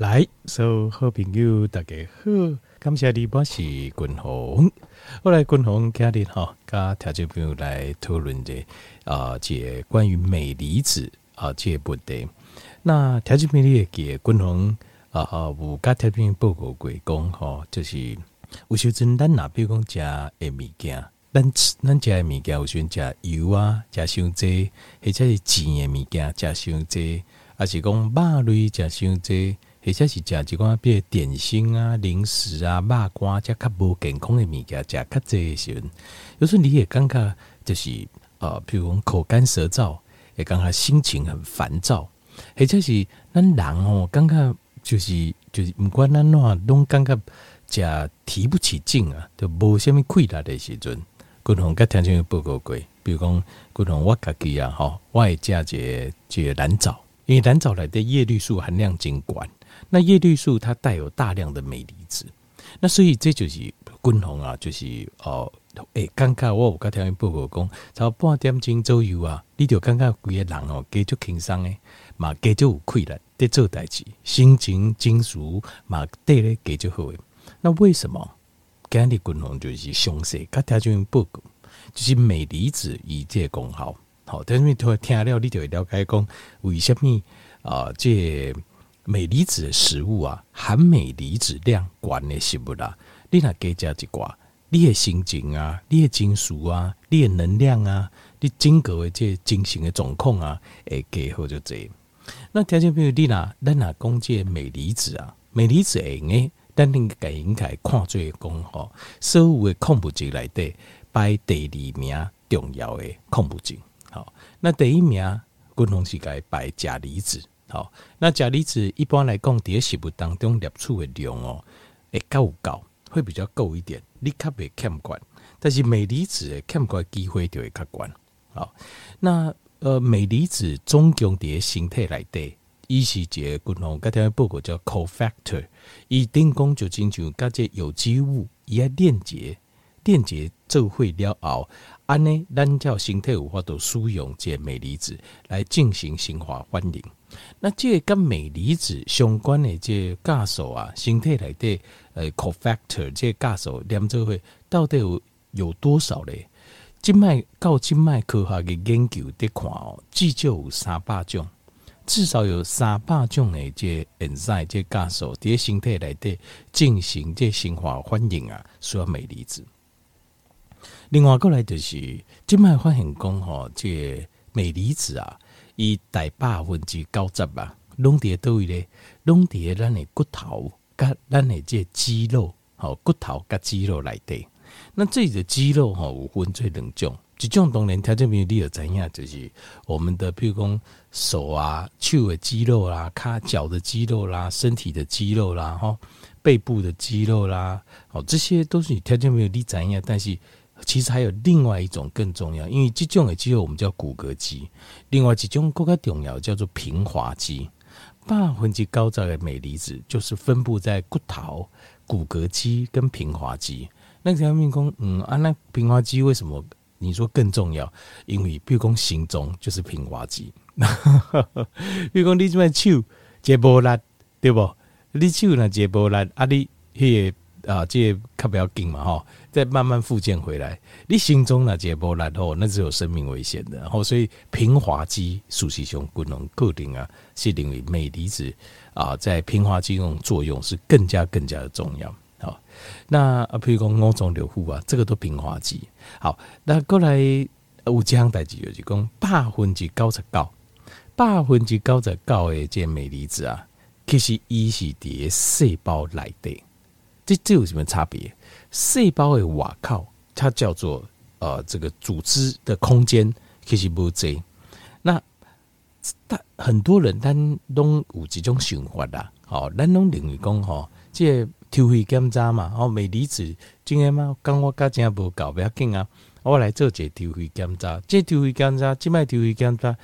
来，所有好朋友大家好，感谢你，我是君鸿。我来君鸿家里哈，跟听众朋友来讨论的啊，这关于镁离子啊这问题。那听众朋友也给君鸿啊啊，有跟听众朋友报告过讲哈，就是有时阵咱若比如讲食诶物件，咱咱食诶物件，有时阵食油啊，食伤济，或者是甜诶物件，食伤济，还是讲肉类食伤济。或者是食一寡比如点心啊、零食啊、肉干，即较无健康的物件，食较济的时阵，有时候你也感觉就是呃，比如讲口干舌燥，也感觉心情很烦躁，或者是咱人哦，感觉就是就是毋管咱怎拢感觉食提不起劲啊，就无虾米气力的时阵，共同甲听众报告过，比如讲共同我家己啊，吼，我会食一个一个蓝藻，因为蓝藻内的叶绿素含量真悬。那叶绿素它带有大量的镁离子，那所以这就是均衡啊，就是哦，诶，感觉我有甲听报告讲，差不多半点钟左右啊，你就感觉规个人哦，加足轻松诶，嘛加足有气力在做代志，心情情绪嘛对咧加足好诶。那为什么今日均衡就是详细甲听众报告，就是镁离子以这功效，好，但是你听了你就会了解讲为什么啊这个。镁离子的食物啊，含镁离子量高的食物啦，你若加加一寡，你的心情啊，你的情绪啊，你的能量啊，你整个的这精神的状况啊，会加好就这。那条件比如你若咱若讲这镁离子啊，镁离子会用诶，咱应该应该看做讲吼，所有的矿物质内底排第二名重要的矿物质。好，那第一名，共同是该排钾离子。好，那钾离子一般来讲，在食物当中摄取的量哦，会够高，会比较够一点，你较袂欠管。但是镁离子的欠管机会就会较悬。好，那呃镁离子总共伫身体内底，伊是一个共同，刚才报告叫 cofactor，伊顶讲就亲像甲这有机物伊爱链接，链接做会了后，安尼咱叫身体有法度使用这镁离子来进行生化反应。那这个跟镁离子相关的这个价数啊，身体内底呃，cofactor 这个价数连做会到底有有多少嘞？静脉到静脉科学的研究得看哦，至少有三百种，至少有三百种的这 enzyme 这价数在身体内底进行这生化反应啊，需要镁离子。另外过来就是静脉发现讲吼，这镁离子啊。伊大百分之九十啊，拢伫倒位咧，拢伫咱的骨头甲咱的这肌肉，吼骨头甲肌肉内底。那这里的肌肉吼有分做两种，一种当然条件没有你有知影，就是我们的譬如讲手啊、手的肌肉啦、卡脚的肌肉啦、身体的肌肉啦、吼背部的肌肉啦，哦，这些都是条件没有你知影，但是。其实还有另外一种更重要，因为这种的肌肉我们叫骨骼肌，另外一种更加重要叫做平滑肌。百分之九十的镁离子就是分布在骨头、骨骼肌跟平滑肌。那条命宫，嗯啊，那平滑肌为什么你说更重要？因为比如讲心中就是平滑肌，比如讲你这边手接波拉，对不？你手呢接波拉，啊你迄个啊，这个较不要紧嘛，吼。再慢慢复健回来，你心中那结波然后那是有生命危险的，然后所以平滑肌属性胸功能固定啊，是因为镁离子啊在平滑肌中作用是更加更加的重要。好，那啊，譬如讲五脏六腑啊，这个都平滑肌。好，那过来有这样代志就是讲百分之九十九，百分之九十九的这镁离子啊，其实伊是伫细胞内底，这这有什么差别？细胞的瓦靠，它叫做呃这个组织的空间，其实不济。那但很多人咱拢有几种想法啦，哦，咱拢认为讲吼，这个抽血检查嘛，哦，镁离子今天嘛，讲我家真无够，不要紧啊，我来做一个抽血检查，这抽血检查，这卖抽血检查，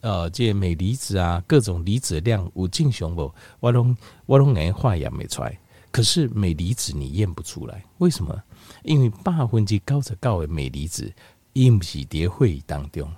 呃，这镁离子啊，各种离子量有正常无？我拢我拢来化验没出来。可是镁离子你验不出来，为什么？因为百分之九十九的镁离子，伊不是伫血液当中，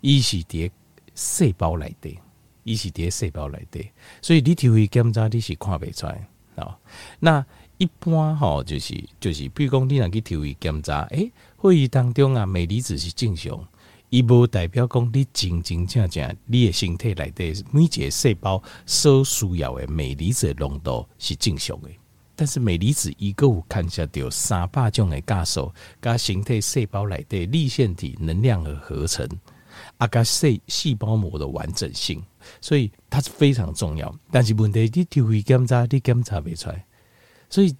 伊是伫细胞内底。伊是伫细胞内底，所以你体位检查你是看不出来啊。那一般吼就是就是，比如讲你若去体位检查，诶、欸，会议当中啊，镁离子是正常，伊无代表讲你真真正正你的身体内底每一个细胞所需要的镁离子浓度是正常的。但是镁离子伊阁有看下到三百种的假数，加形态细胞内底粒线体能量的合成，啊，加细细胞膜的完整性。所以它是非常重要，但是问题你体位检查你检查不出来，所以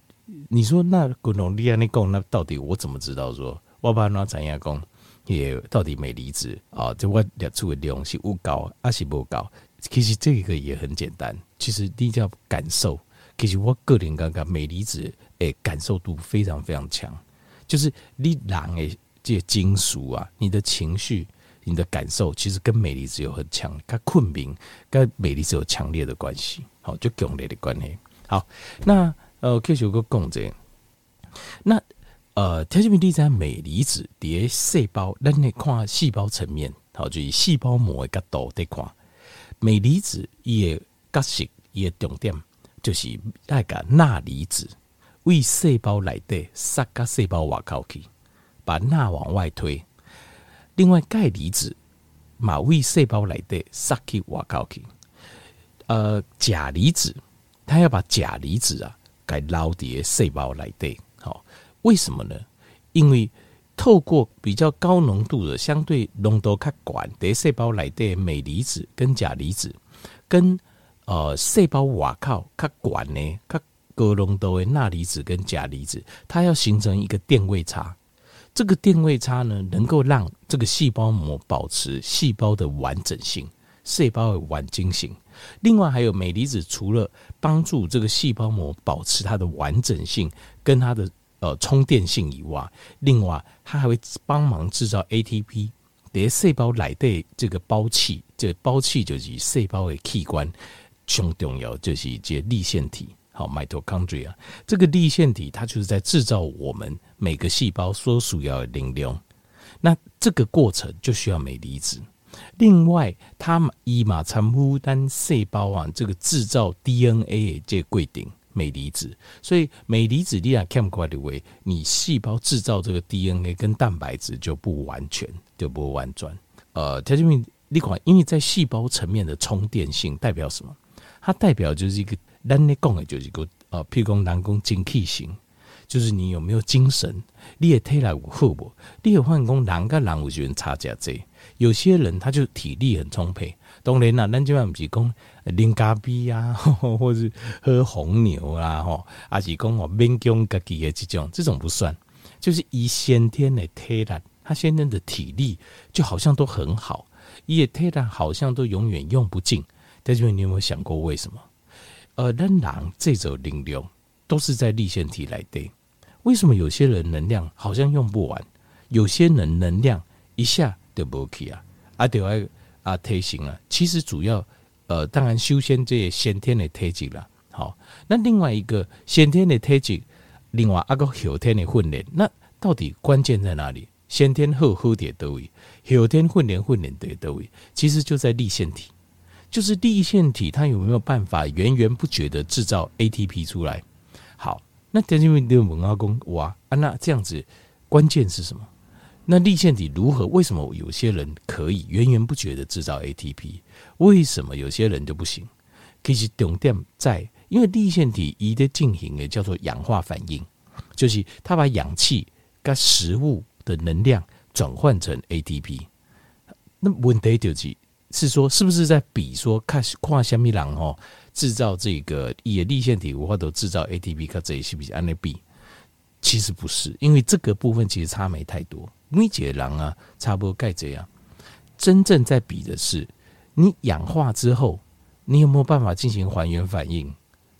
你说那滚龙利安你讲，那到底我怎么知道说我把那怎样讲也到底镁离子啊？这我列出的量是有高还是不高？其实这个也很简单，其实你要感受。其实我个人感觉镁离子诶感受度非常非常强，就是你人诶这些金属啊，你的情绪。你的感受其实跟镁离子有很强，跟困眠跟镁离子有强烈的关系，好，就强烈的关系。好，那呃，继续有个讲者，那呃，条件比例在镁离子叠细胞，咱来看细胞层面，好，就以细胞膜的角度来看，镁离子伊的角色伊的重点就是那个钠离子为细胞内底塞到细胞外口去，把钠往外推。另外，钙离子嘛为细胞来的撒去瓦高去，呃，钾离子，它要把钾离子啊，给捞叠细胞来的。好，为什么呢？因为透过比较高浓度的，相对浓度较管的细胞来的镁离子跟钾离子，跟呃细胞瓦靠它管呢，较高浓度的钠离子跟钾离子，它要形成一个电位差。这个电位差呢，能够让这个细胞膜保持细胞的完整性，细胞的完整性。另外，还有镁离子，除了帮助这个细胞膜保持它的完整性跟它的呃充电性以外，另外它还会帮忙制造 ATP。连细胞内的这个胞器，这个胞器就是细胞的器官，最重要就是一些粒线体。好，mitochondria 这个粒线体，它就是在制造我们每个细胞所需要的能量。那这个过程就需要镁离子。另外，它以马参夫单细胞啊，这个制造 DNA 的这个规定镁离子。所以镁离子你来看过来的为，你细胞制造这个 DNA 跟蛋白质就不完全，就不完全。呃，它因为你看，因为在细胞层面的充电性代表什么？它代表就是一个。咱咧讲的就是个呃，譬如讲人讲精气神，就是你有没有精神，你的体力有好无？你有发现讲人跟人有时差价这，有些人他就体力很充沛，当然啦，咱这边不是讲啉咖啡啊，或是喝红牛啦，吼，还是讲哦勉强家己的这种，这种不算，就是以先天的体力，他先天的体力就好像都很好，伊的体力好像都永远用不尽。但是你有没有想过为什么？呃，人这种能量都是在立线体来的。为什么有些人能量好像用不完，有些人能量一下就没去啊？啊，对外啊，体型啊，其实主要呃，当然修仙这些先天的体质了。好，那另外一个先天的体质，另外一个后天的训练，那到底关键在哪里？先天好好点都位，后天训练训练的都位，其实就在立腺体。就是粒线体，它有没有办法源源不绝的制造 ATP 出来？好，那田径运动文阿公哇啊，那这样子关键是什么？那粒线体如何？为什么有些人可以源源不绝的制造 ATP？为什么有些人就不行？其实重点在，因为粒线体一的进行的叫做氧化反应，就是它把氧气跟食物的能量转换成 ATP。那问题就是。是说，是不是在比说看跨虾米人哦，制造这个也立线体无法都制造 ATP，看这一是不是按那比？其实不是，因为这个部分其实差没太多。每个人啊，差不多该这样。真正在比的是你氧化之后，你有没有办法进行还原反应？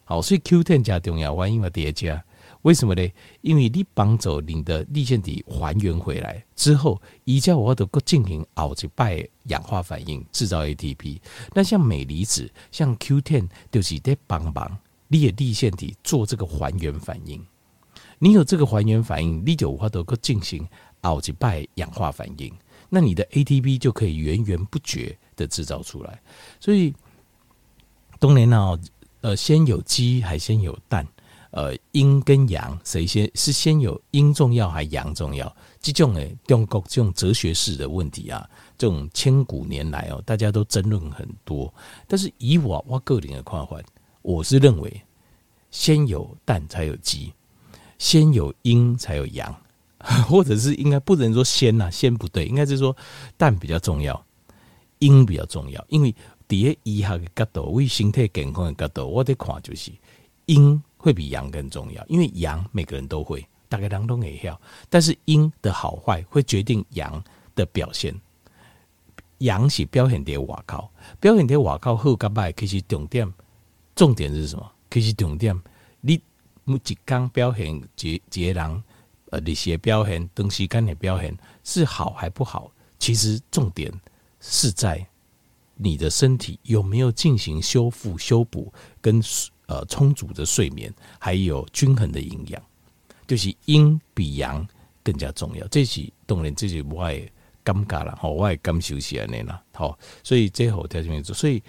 好，所以 Q10 加重要，万一嘛叠加。为什么呢？因为你帮助你的粒线体还原回来之后，依照我的个进行后一摆氧化反应，制造 ATP。那像镁离子、像 Q10，就是在帮忙你的粒线体做这个还原反应。你有这个还原反应，你就有法度个进行后一摆氧化反应，那你的 ATP 就可以源源不绝的制造出来。所以当然呢，呃，先有鸡还先有蛋？呃，阴跟阳谁先？是先有阴重要还阳重要？这种诶，中国这种哲学式的问题啊，这种千古年来哦，大家都争论很多。但是以我我个人的看法，我是认为先有蛋才有鸡，先有阴才有阳，或者是应该不能说先呐，先不对，应该是说蛋比较重要，阴比较重要。因为第一医学的角度，为身体健康的角度，我得看就是阴会比阳更重要，因为阳每个人都会。大概当中也要，但是阴的好坏会决定阳的表现。阳是表现在外口，表现在外口好甲歹，其实重点重点是什么？其实重点，你每一天表现一一个人呃，日时表现，长时间的表现是好还不好？其实重点是在你的身体有没有进行修复、修补跟呃充足的睡眠，还有均衡的营养。就是阴比阳更加重要，这是当然，这是我的感觉啦，吼，我的感受是安尼啦，吼，所以最后条件做，所以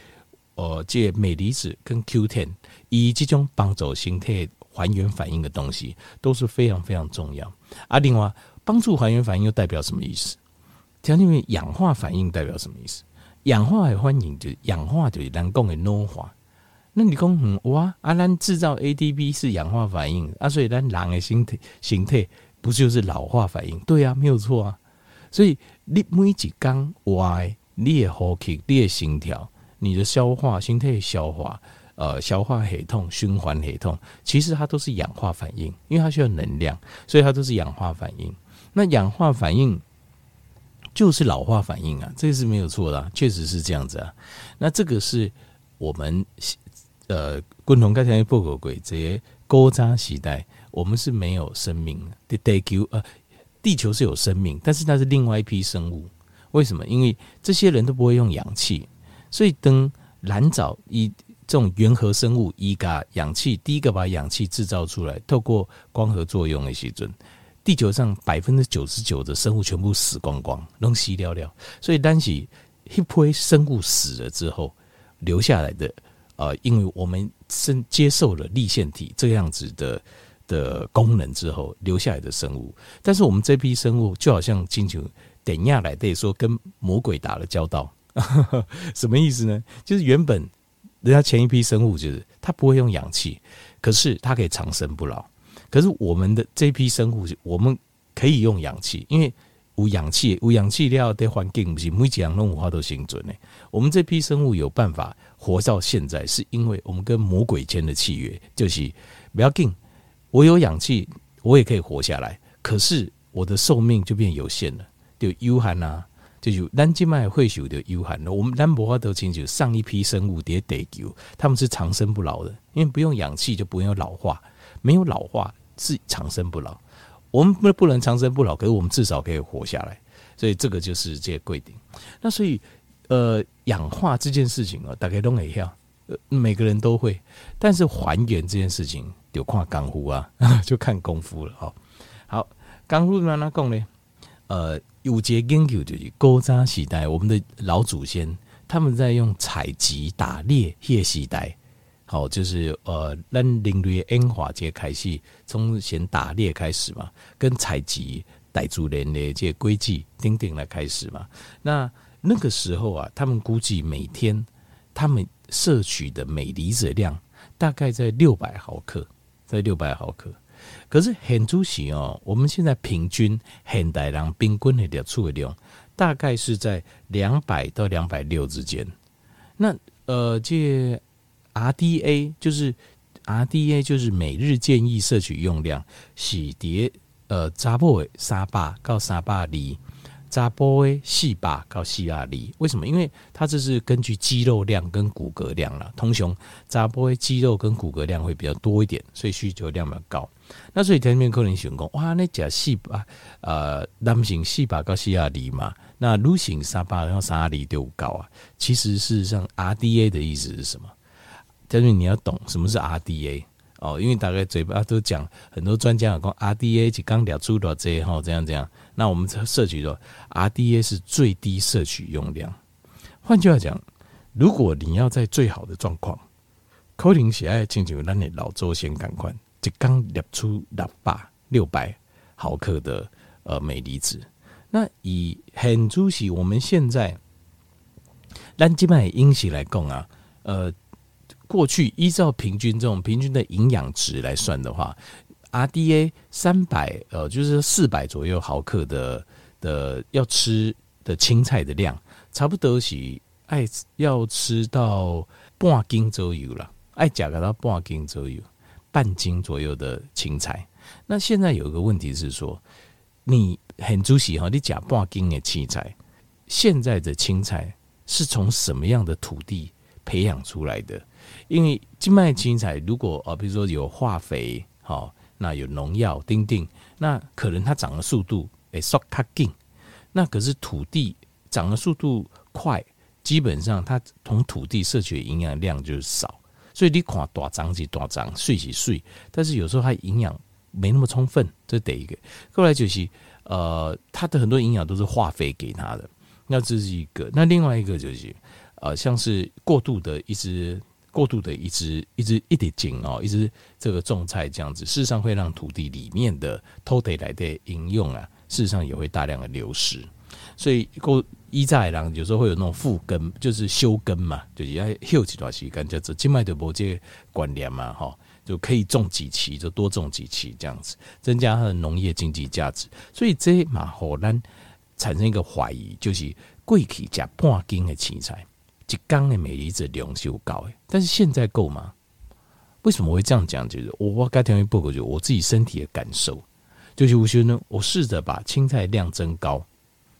呃，这镁离子跟 Q Ten 以这种帮助身体还原反应的东西都是非常非常重要。啊，另外帮助还原反应又代表什么意思？条件氧化反应代表什么意思？氧化的反应就是氧化就是人工的老化。那你讲嗯哇，啊，咱制造 ATP 是氧化反应啊，所以咱人的形态形态不就是老化反应？对啊，没有错啊。所以你每一天歪，你的呼吸、你的心跳、你的消化、心态消化、呃，消化系统、循环系统，其实它都是氧化反应，因为它需要能量，所以它都是氧化反应。那氧化反应就是老化反应啊，这个是没有错的，确实是这样子啊。那这个是我们。呃，共同刚才报告过，这些古早时代，我们是没有生命的。地球呃，地球是有生命，但是那是另外一批生物。为什么？因为这些人都不会用氧气，所以等蓝藻以这种原核生物一个氧气，第一个把氧气制造出来，透过光合作用的时阵，地球上百分之九十九的生物全部死光光，弄死掉了。所以当时一批生物死了之后，留下来的。呃，因为我们是接受了立线体这样子的的功能之后留下来的生物，但是我们这批生物就好像进球等下来对说跟魔鬼打了交道，什么意思呢？就是原本人家前一批生物就是它不会用氧气，可是它可以长生不老。可是我们的这批生物，我们可以用氧气，因为。无氧气，无氧气料的环境不是每几样动物化都生存的。我们这批生物有办法活到现在，是因为我们跟魔鬼签的契约，就是不要紧，我有氧气，我也可以活下来。可是我的寿命就变有限了，就有限啊，就有咱今麦会有的有限了。我们咱无法都清楚，上一批生物的地球，他们是长生不老的，因为不用氧气就不用老化，没有老化是长生不老。我们不不能长生不老，可是我们至少可以活下来，所以这个就是这些规定。那所以，呃，氧化这件事情啊，大概都一样，呃，每个人都会。但是还原这件事情，就看功夫啊，就看功夫了。好，好，功夫怎么讲呢？呃，有节研究就是古早时代，我们的老祖先他们在用采集、打猎、猎时代。好，就是呃，咱人类演化这开始，从先打猎开始嘛，跟采集傣族人的这规矩等等来开始嘛。那那个时候啊，他们估计每天他们摄取的镁离子量大概在六百毫克，在六百毫克。可是很主席哦，我们现在平均现代人平均的摄取量大概是在两百到两百六之间。那呃，这。RDA 就是 RDA 就是每日建议摄取用量，洗碟呃查甫的三百到三百二，查甫的四百到四百二。为什么？因为它这是根据肌肉量跟骨骼量了。通常查甫的肌肉跟骨骼量会比较多一点，所以需求量比较高。那所以前面可能想讲，哇，那假四百呃男性四百到四百二嘛，那女性三百到三百二就高啊。其实事实上 RDA 的意思是什么？但是你要懂什么是 RDA 哦，因为大概嘴巴都讲很多专家讲 RDA 就刚聊出了这哈这样这样，那我们摄取的 RDA 是最低摄取用量。换句话讲，如果你要在最好的状况，可能是爱亲像咱的老祖先同款，一缸列出六百六百毫克的呃镁离子。那以很主席，我们现在咱即卖饮食来讲啊，呃，过去依照平均这种平均的营养值来算的话，RDA 三百呃，就是四百左右毫克的的要吃的青菜的量，差不多是爱要吃到半斤左右了。爱甲个到半斤左右，半斤左右的青菜。那现在有一个问题是说，你很注意哈，你甲半斤的青菜，现在的青菜是从什么样的土地培养出来的？因为静脉青菜如果啊，比如说有化肥，好，那有农药，丁丁，那可能它长的速度诶，速较紧。那可是土地长的速度快，基本上它从土地摄取营养量就是少。所以你看大长是大长，碎起碎，但是有时候它营养没那么充分，这是第一个。后来就是呃，它的很多营养都是化肥给它的，那这是一个。那另外一个就是呃，像是过度的一直过度的一直一直一点紧哦，一直这个种菜这样子，事实上会让土地里面的土地来的应用啊，事实上也会大量的流失。所以过。一再人有时候会有那种复耕，就是休耕嘛，就是要休几段时间，叫做静脉的某些观念嘛，哈，就可以种几期，就多种几期这样子，增加它的农业经济价值。所以这嘛，好难产生一个怀疑，就是过去加半斤的青菜，一缸的镁离子量是有高诶，但是现在够吗？为什么会这样讲？就是我我刚听完报告，就我自己身体的感受，就是我觉得呢，我试着把青菜量增高。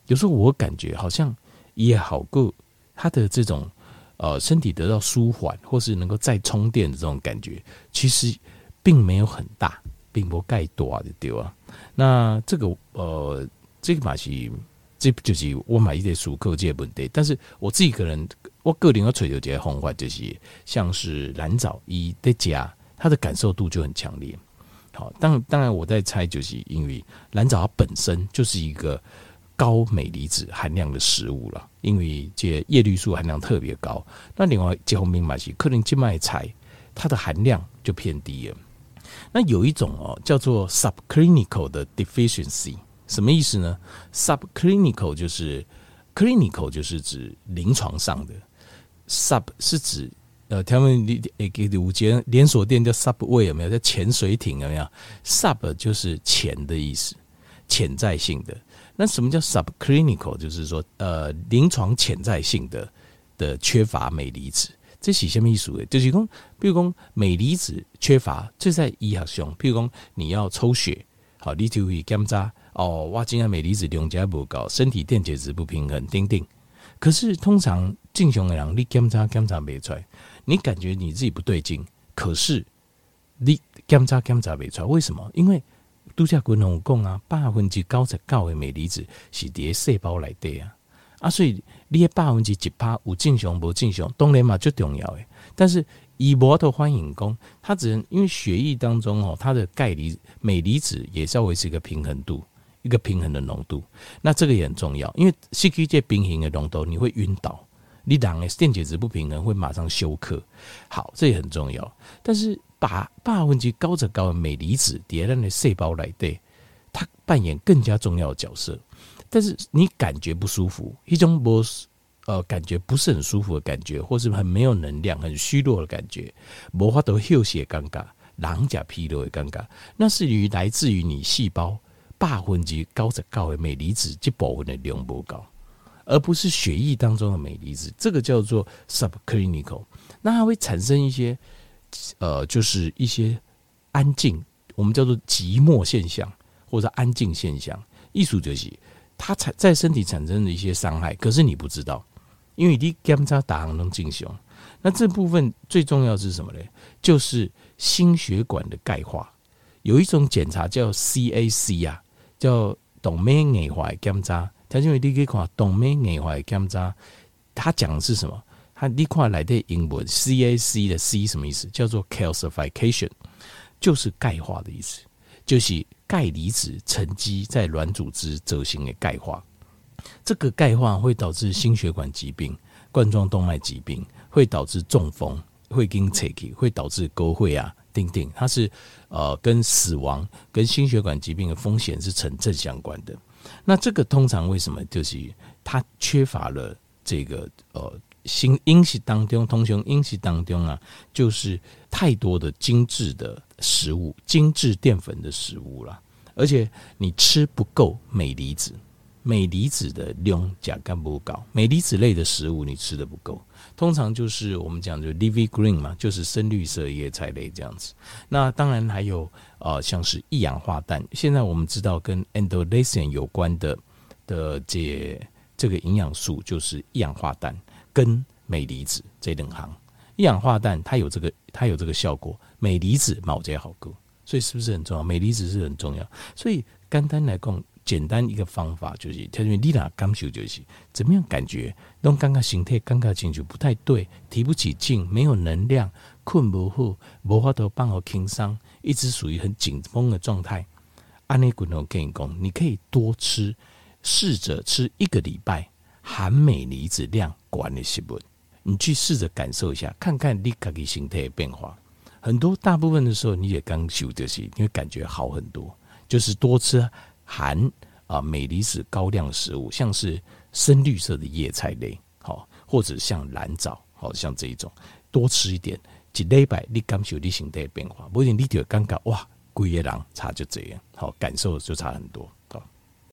有时候我感觉好像也好过，他的这种呃身体得到舒缓，或是能够再充电的这种感觉，其实并没有很大，并不盖多啊，对啊。那这个呃，这个嘛是，这就是我买一点熟客这问题。但是我自己个人，我个人要追求这些方法，就是像是蓝藻一的加，它的感受度就很强烈。好，当当然我在猜，就是因为蓝藻它本身就是一个。高镁离子含量的食物了，因为这叶绿素含量特别高。那另外结合明白是可能静脉菜，它的含量就偏低了。那有一种哦，叫做 subclinical 的 deficiency，什么意思呢？subclinical 就是 clinical 就是指临床上的，sub 是指呃，他们诶，五间连锁店叫 Subway 有没有？叫潜水艇有没有？sub 就是潜的意思，潜在性的。那什么叫 subclinical？就是说，呃，临床潜在性的的缺乏镁离子，这是什么意思？就是说，比如说镁离子缺乏，这在医学上，比如说你要抽血，好，你就会检查哦，哇，今天镁离子量加不高，身体电解质不平衡，丁丁。可是通常正常的人，你检查检查没出来，你感觉你自己不对劲，可是你检查检查没出来，为什么？因为度假群同讲啊，百分之九十九的镁离子是伫细胞内底啊，啊，所以你的百分之一趴有正常无正常，当然嘛最重要诶。但是以摩托欢迎讲，它只能因为血液当中哦，它的钙离镁离子也是要维持一个平衡度，一个平衡的浓度。那这个也很重要，因为失去这平衡的浓度，你会晕倒，你人的电解质不平衡会马上休克。好，这也很重要，但是。把百分之九十九的镁离子叠在那细胞来对，它扮演更加重要的角色。但是你感觉不舒服，一种不呃感觉不是很舒服的感觉，或是很没有能量、很虚弱的感觉，无法度休息尴尬，狼甲疲劳的尴尬，那是于来自于你细胞百分之九十九的镁离子这部分的量不高，而不是血液当中的镁离子。这个叫做 subclinical，那它会产生一些。呃，就是一些安静，我们叫做寂寞现象或者安静现象。艺术就是它产在身体产生的一些伤害，可是你不知道，因为你检查打行能进行。那这部分最重要是什么呢？就是心血管的钙化。有一种检查叫 CAC 啊，叫动脉硬化检查。它因为你可以看动脉硬化检查，它讲的是什么？它你看来的英文 CAC 的 C 什么意思？叫做 calcification，就是钙化的意思，就是钙离子沉积在软组织走形的钙化。这个钙化会导致心血管疾病、冠状动脉疾病，会导致中风，会跟扯起，会导致沟会啊，定定，它是呃跟死亡、跟心血管疾病的风险是成正相关的。那这个通常为什么就是它缺乏了这个呃新饮食当中，通常饮食当中啊，就是太多的精致的食物、精致淀粉的食物了，而且你吃不够镁离子。镁离子的量甲干不高，镁离子类的食物你吃的不够，通常就是我们讲就 leafy green 嘛，就是深绿色叶菜类这样子。那当然还有呃，像是一氧化氮，现在我们知道跟 endothelin 有关的的这这个营养素就是一氧化氮跟镁离子这两行。一氧化氮它有这个它有这个效果，镁离子毛这好够，所以是不是很重要？镁离子是很重要，所以简单来讲。简单一个方法就是，特别你俩感受就是怎么样感觉，都刚刚形态、刚刚情绪不太对，提不起劲，没有能量，困不好，无法度帮我轻松，一直属于很紧绷的状态。安内滚头跟你讲，你可以多吃，试着吃一个礼拜含镁离子量管理食物，你去试着感受一下，看看你自己形态的变化。很多大部分的时候，你也刚修就是，你会感觉好很多，就是多吃。含啊镁离子高量食物，像是深绿色的叶菜类，好，或者像蓝藻，好像这一种，多吃一点，一礼拜你感受你身体的变化，不然你就会感觉哇，贵个人差就这样，好，感受就差很多。